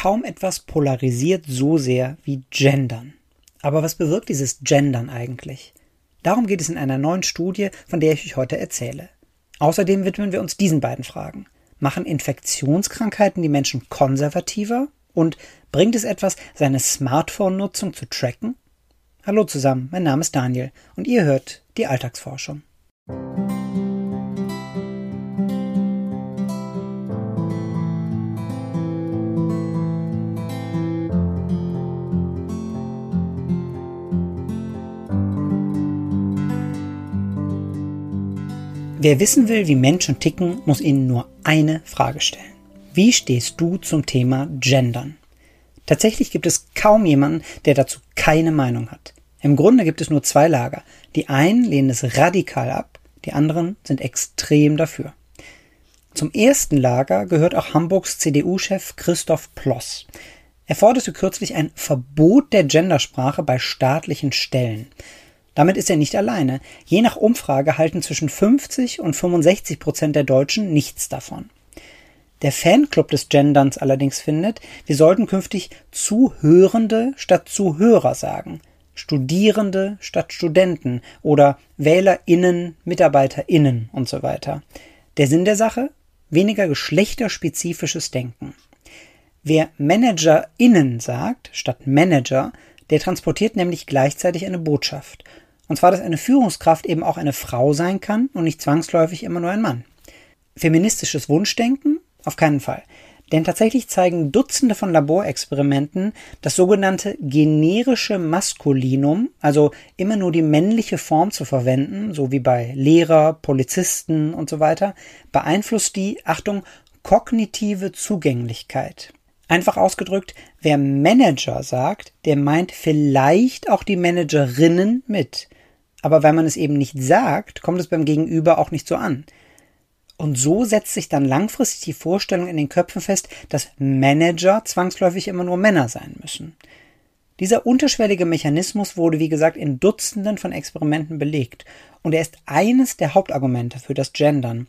Kaum etwas polarisiert so sehr wie Gendern. Aber was bewirkt dieses Gendern eigentlich? Darum geht es in einer neuen Studie, von der ich euch heute erzähle. Außerdem widmen wir uns diesen beiden Fragen. Machen Infektionskrankheiten die Menschen konservativer? Und bringt es etwas, seine Smartphone-Nutzung zu tracken? Hallo zusammen, mein Name ist Daniel und ihr hört die Alltagsforschung. Wer wissen will, wie Menschen ticken, muss ihnen nur eine Frage stellen. Wie stehst du zum Thema Gendern? Tatsächlich gibt es kaum jemanden, der dazu keine Meinung hat. Im Grunde gibt es nur zwei Lager. Die einen lehnen es radikal ab, die anderen sind extrem dafür. Zum ersten Lager gehört auch Hamburgs CDU-Chef Christoph Ploss. Er forderte kürzlich ein Verbot der Gendersprache bei staatlichen Stellen. Damit ist er nicht alleine. Je nach Umfrage halten zwischen 50 und 65 Prozent der Deutschen nichts davon. Der Fanclub des Genderns allerdings findet, wir sollten künftig Zuhörende statt Zuhörer sagen, Studierende statt Studenten oder WählerInnen, MitarbeiterInnen und so weiter. Der Sinn der Sache? Weniger geschlechterspezifisches Denken. Wer ManagerInnen sagt statt Manager, der transportiert nämlich gleichzeitig eine Botschaft. Und zwar, dass eine Führungskraft eben auch eine Frau sein kann und nicht zwangsläufig immer nur ein Mann. Feministisches Wunschdenken? Auf keinen Fall. Denn tatsächlich zeigen Dutzende von Laborexperimenten das sogenannte generische Maskulinum, also immer nur die männliche Form zu verwenden, so wie bei Lehrer, Polizisten und so weiter, beeinflusst die, Achtung, kognitive Zugänglichkeit. Einfach ausgedrückt, wer Manager sagt, der meint vielleicht auch die Managerinnen mit. Aber wenn man es eben nicht sagt, kommt es beim Gegenüber auch nicht so an. Und so setzt sich dann langfristig die Vorstellung in den Köpfen fest, dass Manager zwangsläufig immer nur Männer sein müssen. Dieser unterschwellige Mechanismus wurde, wie gesagt, in Dutzenden von Experimenten belegt. Und er ist eines der Hauptargumente für das Gendern.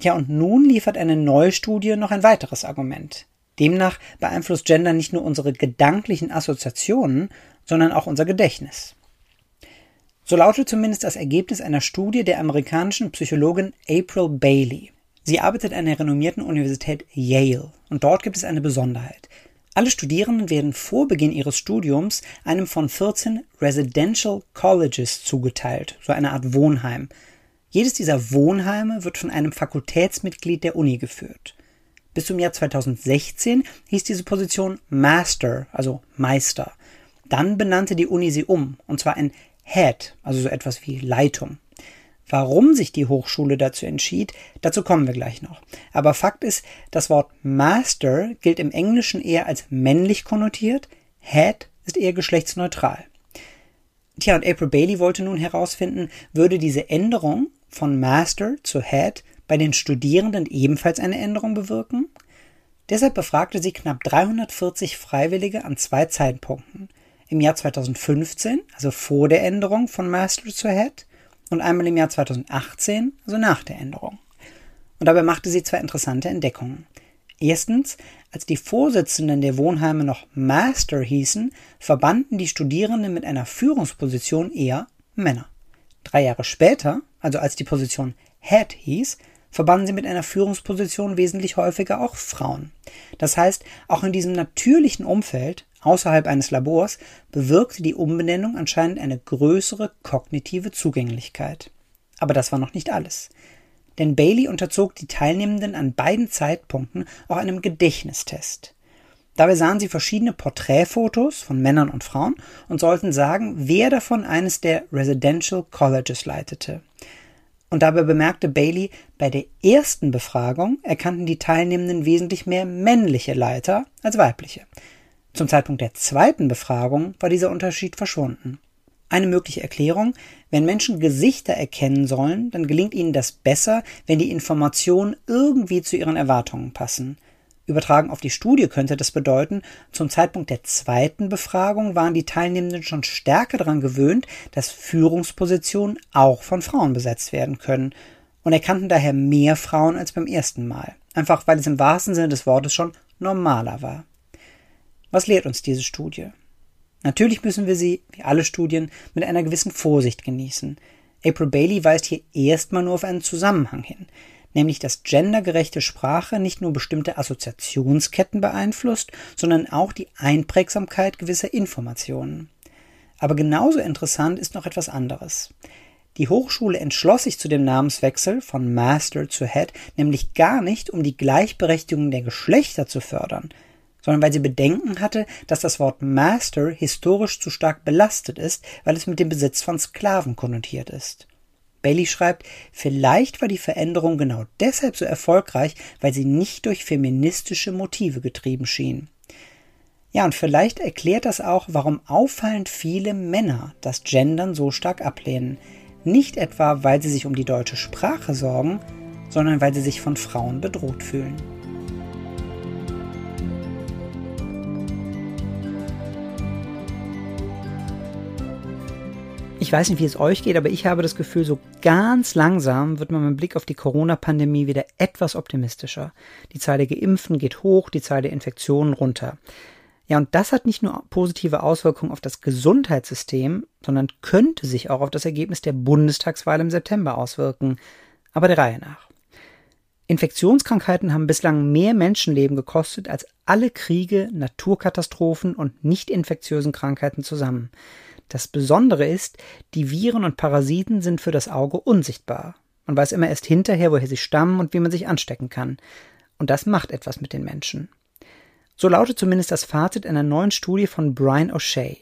Ja, und nun liefert eine neue Studie noch ein weiteres Argument. Demnach beeinflusst Gender nicht nur unsere gedanklichen Assoziationen, sondern auch unser Gedächtnis. So lautet zumindest das Ergebnis einer Studie der amerikanischen Psychologin April Bailey. Sie arbeitet an der renommierten Universität Yale und dort gibt es eine Besonderheit. Alle Studierenden werden vor Beginn ihres Studiums einem von 14 Residential Colleges zugeteilt, so eine Art Wohnheim. Jedes dieser Wohnheime wird von einem Fakultätsmitglied der Uni geführt. Bis zum Jahr 2016 hieß diese Position Master, also Meister. Dann benannte die Uni sie um, und zwar in Head, also so etwas wie Leitung. Warum sich die Hochschule dazu entschied, dazu kommen wir gleich noch. Aber Fakt ist, das Wort Master gilt im Englischen eher als männlich konnotiert, Head ist eher geschlechtsneutral. Tja, und April Bailey wollte nun herausfinden, würde diese Änderung von Master zu Head bei den Studierenden ebenfalls eine Änderung bewirken? Deshalb befragte sie knapp 340 Freiwillige an zwei Zeitpunkten. Im Jahr 2015, also vor der Änderung von Master to Head, und einmal im Jahr 2018, also nach der Änderung. Und dabei machte sie zwei interessante Entdeckungen. Erstens, als die Vorsitzenden der Wohnheime noch Master hießen, verbanden die Studierenden mit einer Führungsposition eher Männer. Drei Jahre später, also als die Position Head hieß, verbanden sie mit einer Führungsposition wesentlich häufiger auch Frauen. Das heißt, auch in diesem natürlichen Umfeld, außerhalb eines Labors, bewirkte die Umbenennung anscheinend eine größere kognitive Zugänglichkeit. Aber das war noch nicht alles. Denn Bailey unterzog die Teilnehmenden an beiden Zeitpunkten auch einem Gedächtnistest. Dabei sahen sie verschiedene Porträtfotos von Männern und Frauen und sollten sagen, wer davon eines der Residential Colleges leitete. Und dabei bemerkte Bailey, bei der ersten Befragung erkannten die Teilnehmenden wesentlich mehr männliche Leiter als weibliche. Zum Zeitpunkt der zweiten Befragung war dieser Unterschied verschwunden. Eine mögliche Erklärung, wenn Menschen Gesichter erkennen sollen, dann gelingt ihnen das besser, wenn die Informationen irgendwie zu ihren Erwartungen passen. Übertragen auf die Studie könnte das bedeuten, zum Zeitpunkt der zweiten Befragung waren die Teilnehmenden schon stärker daran gewöhnt, dass Führungspositionen auch von Frauen besetzt werden können und erkannten daher mehr Frauen als beim ersten Mal. Einfach weil es im wahrsten Sinne des Wortes schon normaler war. Was lehrt uns diese Studie? Natürlich müssen wir sie, wie alle Studien, mit einer gewissen Vorsicht genießen. April Bailey weist hier erstmal nur auf einen Zusammenhang hin, nämlich dass gendergerechte Sprache nicht nur bestimmte Assoziationsketten beeinflusst, sondern auch die Einprägsamkeit gewisser Informationen. Aber genauso interessant ist noch etwas anderes. Die Hochschule entschloss sich zu dem Namenswechsel von Master zu Head nämlich gar nicht, um die Gleichberechtigung der Geschlechter zu fördern, sondern weil sie Bedenken hatte, dass das Wort Master historisch zu stark belastet ist, weil es mit dem Besitz von Sklaven konnotiert ist. Bailey schreibt, vielleicht war die Veränderung genau deshalb so erfolgreich, weil sie nicht durch feministische Motive getrieben schien. Ja, und vielleicht erklärt das auch, warum auffallend viele Männer das Gendern so stark ablehnen. Nicht etwa, weil sie sich um die deutsche Sprache sorgen, sondern weil sie sich von Frauen bedroht fühlen. Ich weiß nicht, wie es euch geht, aber ich habe das Gefühl, so ganz langsam wird man mit Blick auf die Corona-Pandemie wieder etwas optimistischer. Die Zahl der Geimpften geht hoch, die Zahl der Infektionen runter. Ja, und das hat nicht nur positive Auswirkungen auf das Gesundheitssystem, sondern könnte sich auch auf das Ergebnis der Bundestagswahl im September auswirken. Aber der Reihe nach. Infektionskrankheiten haben bislang mehr Menschenleben gekostet als alle Kriege, Naturkatastrophen und nicht infektiösen Krankheiten zusammen. Das Besondere ist, die Viren und Parasiten sind für das Auge unsichtbar. Man weiß immer erst hinterher, woher sie stammen und wie man sich anstecken kann. Und das macht etwas mit den Menschen. So lautet zumindest das Fazit einer neuen Studie von Brian O'Shea.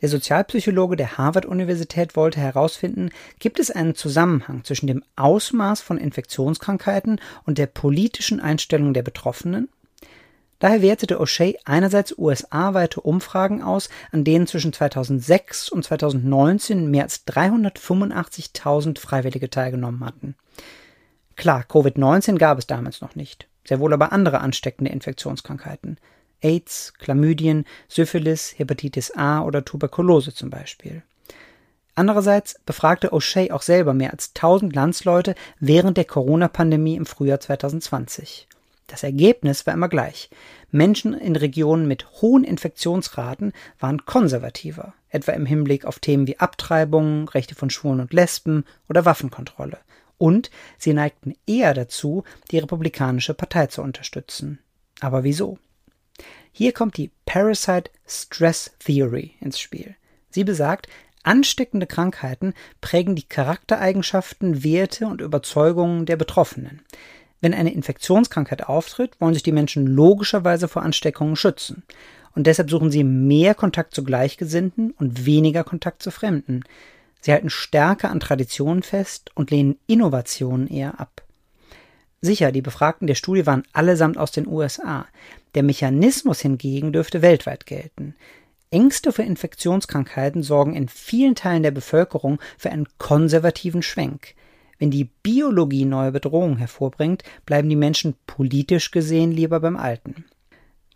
Der Sozialpsychologe der Harvard-Universität wollte herausfinden, gibt es einen Zusammenhang zwischen dem Ausmaß von Infektionskrankheiten und der politischen Einstellung der Betroffenen? Daher wertete O'Shea einerseits USA-weite Umfragen aus, an denen zwischen 2006 und 2019 mehr als 385.000 Freiwillige teilgenommen hatten. Klar, Covid-19 gab es damals noch nicht, sehr wohl aber andere ansteckende Infektionskrankheiten. AIDS, Chlamydien, Syphilis, Hepatitis A oder Tuberkulose zum Beispiel. Andererseits befragte O'Shea auch selber mehr als 1000 Landsleute während der Corona-Pandemie im Frühjahr 2020. Das Ergebnis war immer gleich. Menschen in Regionen mit hohen Infektionsraten waren konservativer, etwa im Hinblick auf Themen wie Abtreibung, Rechte von Schwulen und Lesben oder Waffenkontrolle. Und sie neigten eher dazu, die Republikanische Partei zu unterstützen. Aber wieso? Hier kommt die Parasite Stress Theory ins Spiel. Sie besagt, ansteckende Krankheiten prägen die Charaktereigenschaften, Werte und Überzeugungen der Betroffenen. Wenn eine Infektionskrankheit auftritt, wollen sich die Menschen logischerweise vor Ansteckungen schützen. Und deshalb suchen sie mehr Kontakt zu Gleichgesinnten und weniger Kontakt zu Fremden. Sie halten stärker an Traditionen fest und lehnen Innovationen eher ab. Sicher, die Befragten der Studie waren allesamt aus den USA. Der Mechanismus hingegen dürfte weltweit gelten. Ängste vor Infektionskrankheiten sorgen in vielen Teilen der Bevölkerung für einen konservativen Schwenk. Wenn die Biologie neue Bedrohungen hervorbringt, bleiben die Menschen politisch gesehen lieber beim Alten.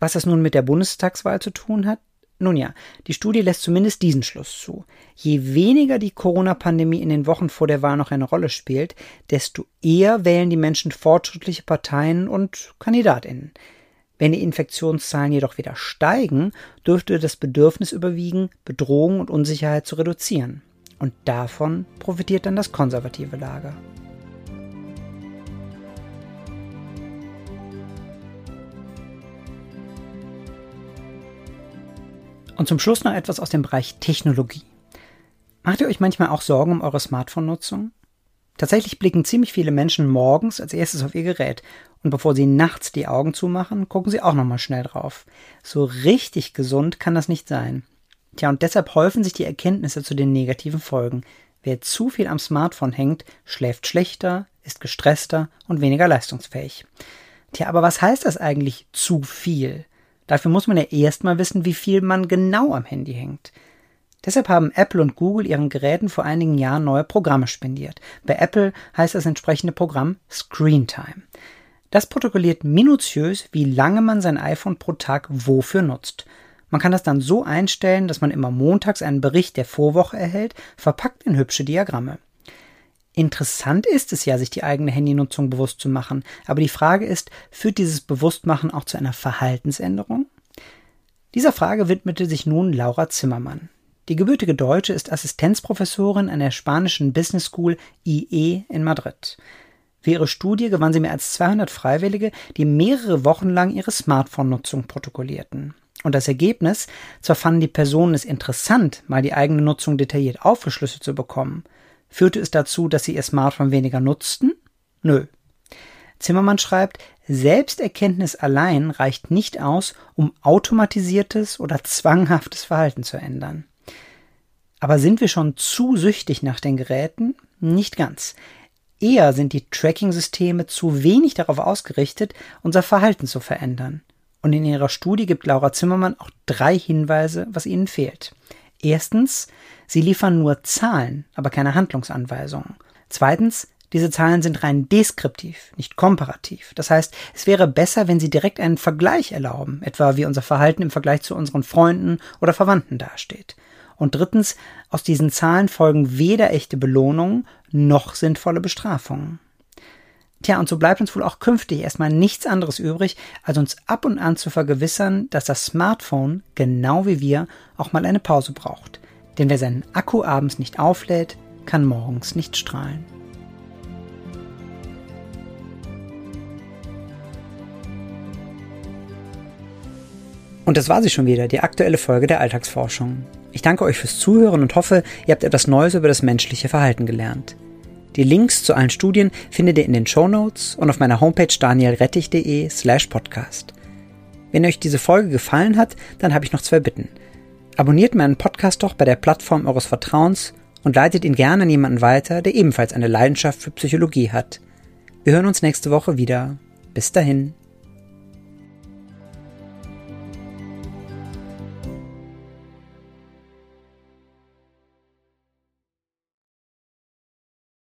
Was das nun mit der Bundestagswahl zu tun hat? Nun ja, die Studie lässt zumindest diesen Schluss zu. Je weniger die Corona-Pandemie in den Wochen vor der Wahl noch eine Rolle spielt, desto eher wählen die Menschen fortschrittliche Parteien und Kandidatinnen. Wenn die Infektionszahlen jedoch wieder steigen, dürfte das Bedürfnis überwiegen, Bedrohung und Unsicherheit zu reduzieren. Und davon profitiert dann das konservative Lager. Und zum Schluss noch etwas aus dem Bereich Technologie. Macht ihr euch manchmal auch Sorgen um eure Smartphone-Nutzung? Tatsächlich blicken ziemlich viele Menschen morgens als erstes auf ihr Gerät und bevor sie nachts die Augen zumachen, gucken sie auch nochmal schnell drauf. So richtig gesund kann das nicht sein. Tja, und deshalb häufen sich die Erkenntnisse zu den negativen Folgen. Wer zu viel am Smartphone hängt, schläft schlechter, ist gestresster und weniger leistungsfähig. Tja, aber was heißt das eigentlich zu viel? Dafür muss man ja erstmal wissen, wie viel man genau am Handy hängt. Deshalb haben Apple und Google ihren Geräten vor einigen Jahren neue Programme spendiert. Bei Apple heißt das entsprechende Programm Screen Time. Das protokolliert minutiös, wie lange man sein iPhone pro Tag wofür nutzt. Man kann das dann so einstellen, dass man immer montags einen Bericht der Vorwoche erhält, verpackt in hübsche Diagramme. Interessant ist es ja, sich die eigene Handynutzung bewusst zu machen, aber die Frage ist, führt dieses Bewusstmachen auch zu einer Verhaltensänderung? Dieser Frage widmete sich nun Laura Zimmermann. Die gebürtige Deutsche ist Assistenzprofessorin an der spanischen Business School IE in Madrid. Für ihre Studie gewann sie mehr als 200 Freiwillige, die mehrere Wochen lang ihre Smartphone-Nutzung protokollierten. Und das Ergebnis, zwar fanden die Personen es interessant, mal die eigene Nutzung detailliert aufgeschlüsselt zu bekommen, führte es dazu, dass sie ihr Smartphone weniger nutzten? Nö. Zimmermann schreibt, Selbsterkenntnis allein reicht nicht aus, um automatisiertes oder zwanghaftes Verhalten zu ändern. Aber sind wir schon zu süchtig nach den Geräten? Nicht ganz. Eher sind die Tracking-Systeme zu wenig darauf ausgerichtet, unser Verhalten zu verändern. Und in ihrer Studie gibt Laura Zimmermann auch drei Hinweise, was ihnen fehlt. Erstens, sie liefern nur Zahlen, aber keine Handlungsanweisungen. Zweitens, diese Zahlen sind rein deskriptiv, nicht komparativ. Das heißt, es wäre besser, wenn sie direkt einen Vergleich erlauben, etwa wie unser Verhalten im Vergleich zu unseren Freunden oder Verwandten dasteht. Und drittens, aus diesen Zahlen folgen weder echte Belohnungen noch sinnvolle Bestrafungen. Tja, und so bleibt uns wohl auch künftig erstmal nichts anderes übrig, als uns ab und an zu vergewissern, dass das Smartphone, genau wie wir, auch mal eine Pause braucht. Denn wer seinen Akku abends nicht auflädt, kann morgens nicht strahlen. Und das war sie schon wieder, die aktuelle Folge der Alltagsforschung. Ich danke euch fürs Zuhören und hoffe, ihr habt etwas Neues über das menschliche Verhalten gelernt. Die Links zu allen Studien findet ihr in den Show Notes und auf meiner Homepage danielrettich.de slash podcast. Wenn euch diese Folge gefallen hat, dann habe ich noch zwei Bitten. Abonniert meinen Podcast doch bei der Plattform eures Vertrauens und leitet ihn gerne an jemanden weiter, der ebenfalls eine Leidenschaft für Psychologie hat. Wir hören uns nächste Woche wieder. Bis dahin.